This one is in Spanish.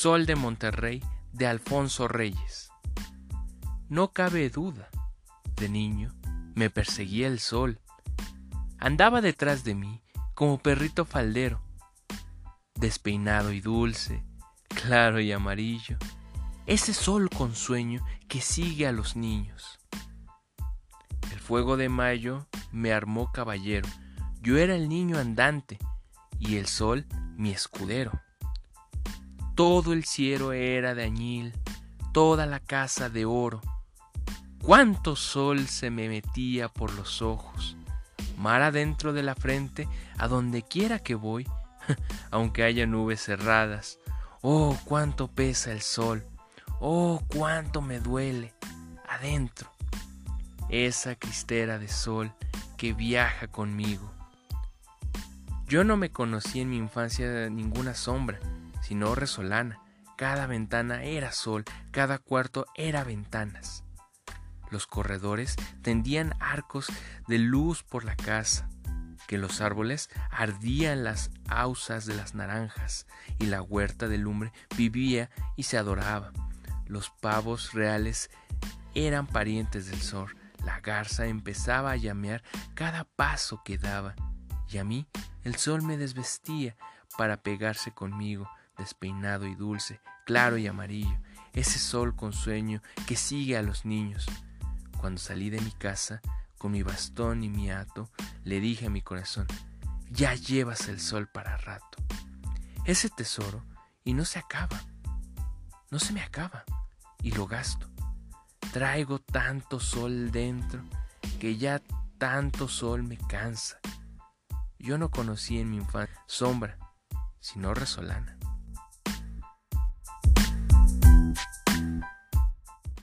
Sol de Monterrey de Alfonso Reyes. No cabe duda, de niño me perseguía el sol. Andaba detrás de mí como perrito faldero, despeinado y dulce, claro y amarillo, ese sol con sueño que sigue a los niños. El fuego de mayo me armó caballero, yo era el niño andante y el sol mi escudero. Todo el cielo era de añil, toda la casa de oro. Cuánto sol se me metía por los ojos, mar adentro de la frente, a donde quiera que voy, aunque haya nubes cerradas. Oh, cuánto pesa el sol, oh, cuánto me duele adentro. Esa cristera de sol que viaja conmigo. Yo no me conocí en mi infancia ninguna sombra, sino resolana. Cada ventana era sol, cada cuarto era ventanas. Los corredores tendían arcos de luz por la casa, que los árboles ardían las ausas de las naranjas, y la huerta de lumbre vivía y se adoraba. Los pavos reales eran parientes del sol, la garza empezaba a llamear cada paso que daba, y a mí el sol me desvestía para pegarse conmigo, despeinado y dulce, claro y amarillo, ese sol con sueño que sigue a los niños. Cuando salí de mi casa, con mi bastón y mi hato, le dije a mi corazón, ya llevas el sol para rato. Ese tesoro, y no se acaba, no se me acaba, y lo gasto. Traigo tanto sol dentro que ya tanto sol me cansa. Yo no conocí en mi infancia sombra, sino resolana.